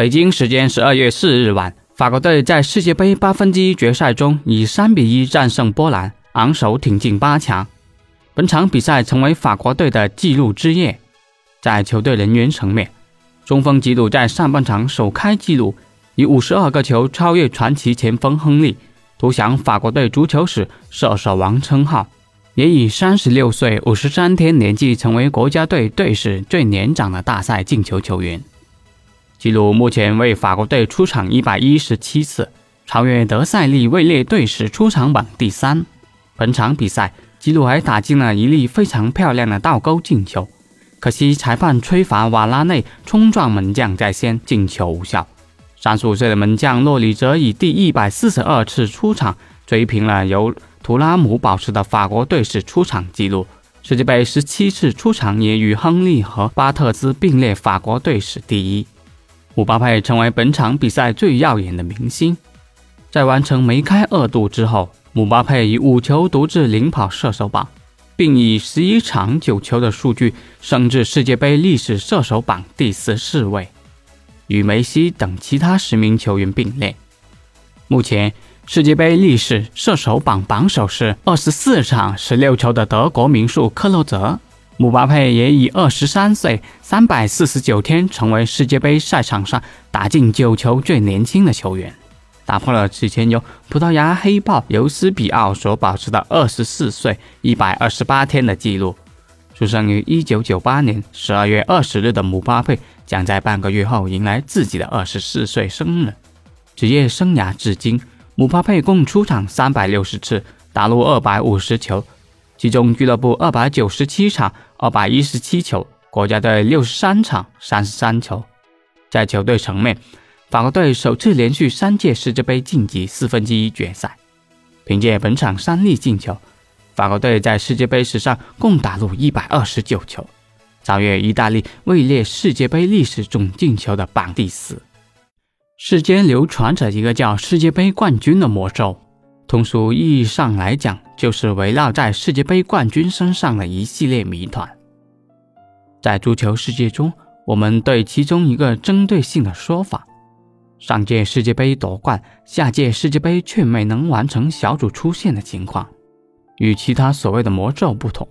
北京时间十二月四日晚，法国队在世界杯八分之一决赛中以三比一战胜波兰，昂首挺进八强。本场比赛成为法国队的纪录之夜。在球队人员层面，中锋吉鲁在上半场首开纪录，以五十二个球超越传奇前锋亨利，独享法国队足球史射手王称号，也以三十六岁五十三天年纪成为国家队队史最年长的大赛进球球员。吉鲁目前为法国队出场一百一十七次，超越德塞利位列队史出场榜第三。本场比赛。吉鲁还打进了一粒非常漂亮的倒钩进球，可惜裁判吹罚瓦拉内冲撞门将在先，进球无效。三十五岁的门将洛里则以第一百四十二次出场追平了由图拉姆保持的法国队史出场纪录。世界杯十七次出场也与亨利和巴特兹并列法国队史第一。姆巴佩成为本场比赛最耀眼的明星，在完成梅开二度之后。姆巴佩以五球独自领跑射手榜，并以十一场九球的数据升至世界杯历史射手榜第十四位，与梅西等其他十名球员并列。目前世界杯历史射手榜榜首是二十四场十六球的德国名宿克洛泽。姆巴佩也以二十三岁三百四十九天成为世界杯赛场上打进九球最年轻的球员。打破了此前由葡萄牙黑豹尤斯比奥所保持的二十四岁一百二十八天的记录。出生于一九九八年十二月二十日的姆巴佩将在半个月后迎来自己的二十四岁生日。职业生涯至今，姆巴佩共出场三百六十次，打入二百五十球，其中俱乐部二百九十七场，二百一十七球；国家队六十三场，三十三球。在球队层面，法国队首次连续三届世界杯晋级四分之一决赛，凭借本场三粒进球，法国队在世界杯史上共打入一百二十九球，超越意大利位列世界杯历史总进球的榜第四。世间流传着一个叫世界杯冠军的魔咒，通俗意义上来讲，就是围绕在世界杯冠军身上的一系列谜团。在足球世界中，我们对其中一个针对性的说法。上届世界杯夺冠，下届世界杯却没能完成小组出线的情况，与其他所谓的魔咒不同，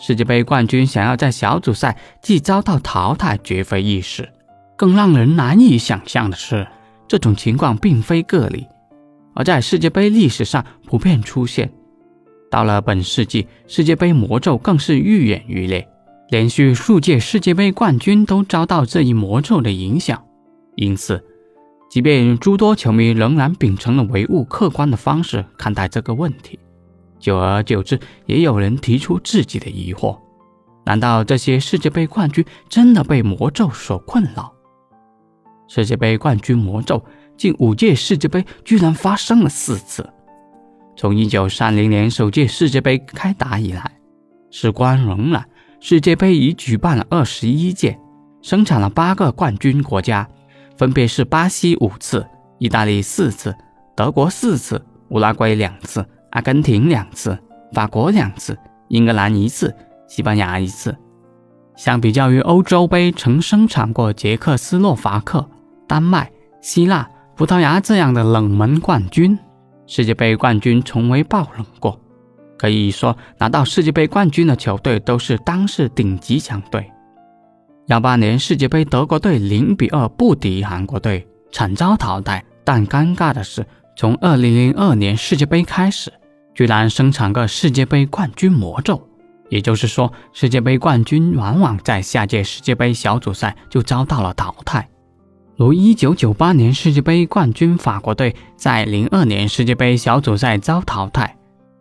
世界杯冠军想要在小组赛即遭到淘汰绝非易事。更让人难以想象的是，这种情况并非个例，而在世界杯历史上普遍出现。到了本世纪，世界杯魔咒更是愈演愈烈，连续数届世界杯冠军都遭到这一魔咒的影响，因此。即便诸多球迷仍然秉承了唯物客观的方式看待这个问题，久而久之，也有人提出自己的疑惑：难道这些世界杯冠军真的被魔咒所困扰？世界杯冠军魔咒，近五届世界杯居然发生了四次。从1930年首届世界杯开打以来，时光荏苒，世界杯已举办了二十一届，生产了八个冠军国家。分别是巴西五次、意大利四次、德国四次、乌拉圭两次、阿根廷两次、法国两次、英格兰一次、西班牙一次。相比较于欧洲杯曾生产过捷克斯洛伐克、丹麦、希腊、葡萄牙这样的冷门冠军，世界杯冠军从未爆冷过。可以说，拿到世界杯冠军的球队都是当世顶级强队。幺八年世界杯，德国队零比二不敌韩国队，惨遭淘汰。但尴尬的是，从二零零二年世界杯开始，居然生产个世界杯冠军魔咒。也就是说，世界杯冠军往往在下届世界杯小组赛就遭到了淘汰。如一九九八年世界杯冠军法国队在零二年世界杯小组赛遭淘汰，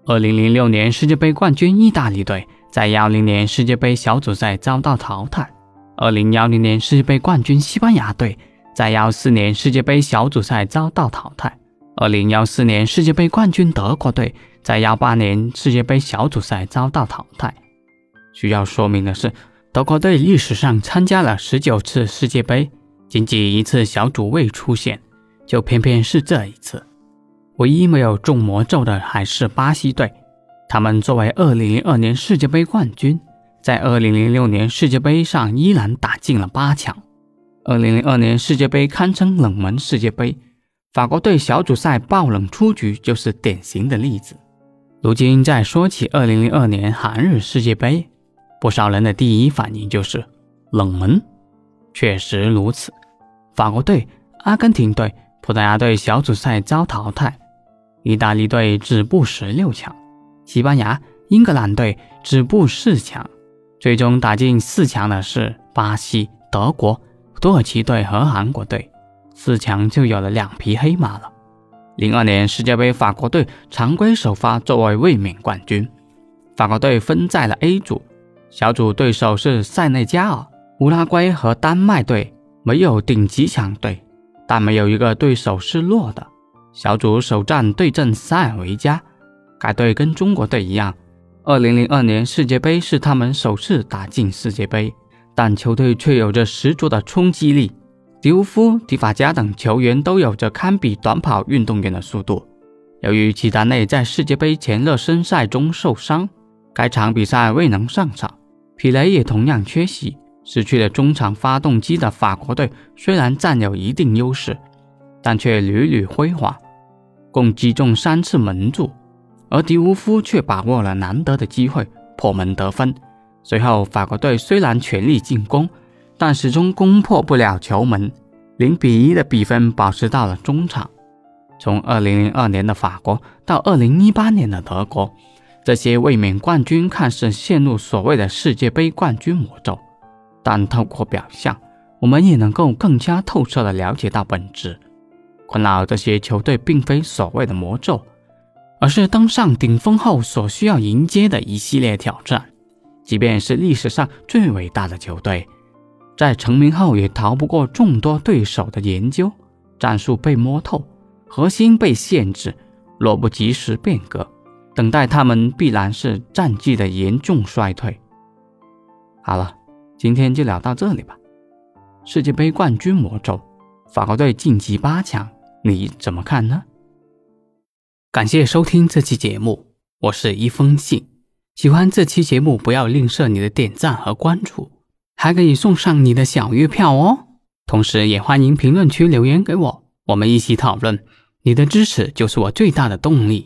二零零六年世界杯冠军意大利队在幺零年世界杯小组赛遭到淘汰。二零幺零年世界杯冠军西班牙队在幺四年世界杯小组赛遭到淘汰。二零幺四年世界杯冠军德国队在幺八年世界杯小组赛遭到淘汰。需要说明的是，德国队历史上参加了十九次世界杯，仅仅一次小组未出现，就偏偏是这一次。唯一没有中魔咒的还是巴西队，他们作为二零零二年世界杯冠军，在二零零六年世界杯上依然打进了八强。二零零二年世界杯堪称冷门世界杯，法国队小组赛爆冷出局就是典型的例子。如今再说起二零零二年韩日世界杯，不少人的第一反应就是冷门。确实如此，法国队、阿根廷队、葡萄牙队小组赛遭淘汰，意大利队止步十六强，西班牙、英格兰队止步四强，最终打进四强的是巴西、德国。土耳其队和韩国队四强就有了两匹黑马了。零二年世界杯，法国队常规首发作为卫冕冠军。法国队分在了 A 组，小组对手是塞内加尔、乌拉圭和丹麦队，没有顶级强队，但没有一个对手是弱的。小组首战对阵塞尔维加，该队跟中国队一样，二零零二年世界杯是他们首次打进世界杯。但球队却有着十足的冲击力，迪乌夫、迪法加等球员都有着堪比短跑运动员的速度。由于齐达内在世界杯前热身赛中受伤，该场比赛未能上场，皮雷也同样缺席，失去了中场发动机的法国队虽然占有一定优势，但却屡屡辉煌，共击中三次门柱，而迪乌夫却把握了难得的机会破门得分。随后，法国队虽然全力进攻，但始终攻破不了球门，零比一的比分保持到了中场。从2002年的法国到2018年的德国，这些卫冕冠军看似陷入所谓的世界杯冠军魔咒，但透过表象，我们也能够更加透彻地了解到本质。困扰这些球队并非所谓的魔咒，而是登上顶峰后所需要迎接的一系列挑战。即便是历史上最伟大的球队，在成名后也逃不过众多对手的研究，战术被摸透，核心被限制，若不及时变革，等待他们必然是战绩的严重衰退。好了，今天就聊到这里吧。世界杯冠军魔咒，法国队晋级八强，你怎么看呢？感谢收听这期节目，我是一封信。喜欢这期节目，不要吝啬你的点赞和关注，还可以送上你的小月票哦。同时，也欢迎评论区留言给我，我们一起讨论。你的支持就是我最大的动力。